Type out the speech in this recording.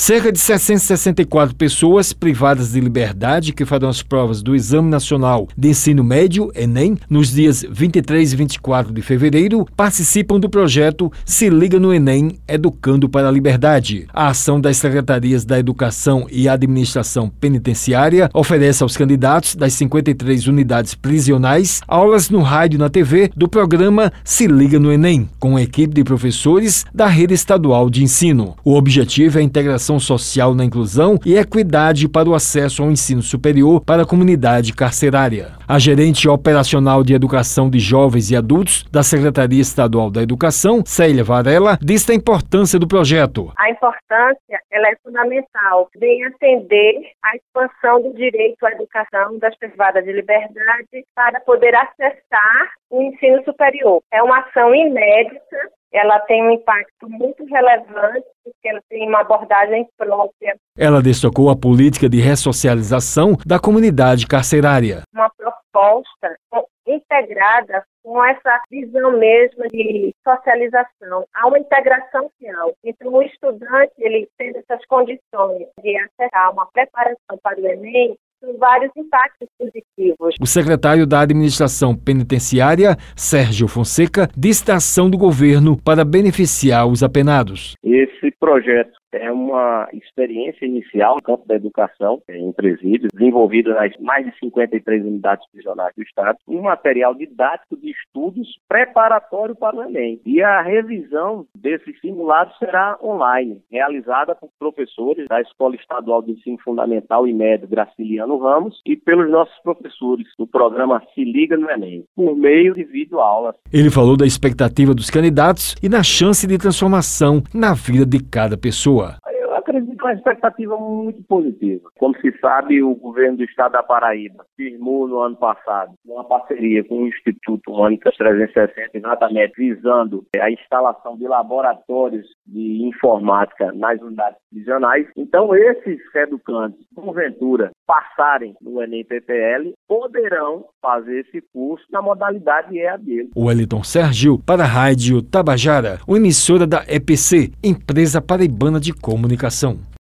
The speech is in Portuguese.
Cerca de 664 pessoas privadas de liberdade que farão as provas do Exame Nacional de Ensino Médio, Enem, nos dias 23 e 24 de fevereiro, participam do projeto Se Liga no Enem Educando para a Liberdade. A ação das Secretarias da Educação e Administração Penitenciária oferece aos candidatos das 53 unidades prisionais aulas no rádio e na TV do programa Se Liga no Enem, com a equipe de professores da rede estadual de ensino. O objetivo é a integração social na inclusão e equidade para o acesso ao ensino superior para a comunidade carcerária. A gerente operacional de educação de jovens e adultos da Secretaria Estadual da Educação, Célia Varela, diz a importância do projeto. A importância ela é fundamental, vem atender à expansão do direito à educação das privadas de liberdade para poder acessar o ensino superior. É uma ação inédita ela tem um impacto muito relevante, ela tem uma abordagem própria. Ela destacou a política de ressocialização da comunidade carcerária. Uma proposta integrada com essa visão mesmo de socialização. Há uma integração real. Então, o estudante, ele tendo essas condições de acessar uma preparação para o Enem, com vários impactos positivos. O secretário da Administração Penitenciária, Sérgio Fonseca, disse a ação do governo para beneficiar os apenados. Esse projeto é uma experiência inicial no campo da educação em presídios, desenvolvida nas mais de 53 unidades prisionais do Estado, um material didático de estudos preparatório para o Enem. E a revisão desses simulados será online, realizada por professores da Escola Estadual de Ensino Fundamental e Médio Graciliano Ramos e pelos nossos professores do programa Se Liga no Enem, por meio de videoaulas. Ele falou da expectativa dos candidatos e na chance de transformação na vida de cada pessoa acredito uma expectativa muito positiva. Como se sabe, o governo do estado da Paraíba firmou no ano passado uma parceria com o Instituto Mônicas 360, exatamente visando a instalação de laboratórios de informática nas unidades prisionais. Então, esses educantes, porventura, passarem no Enem PPL, poderão fazer esse curso na modalidade EAD. O Wellington Sérgio para a Rádio Tabajara, uma emissora da EPC, Empresa Paraibana de Comunicação.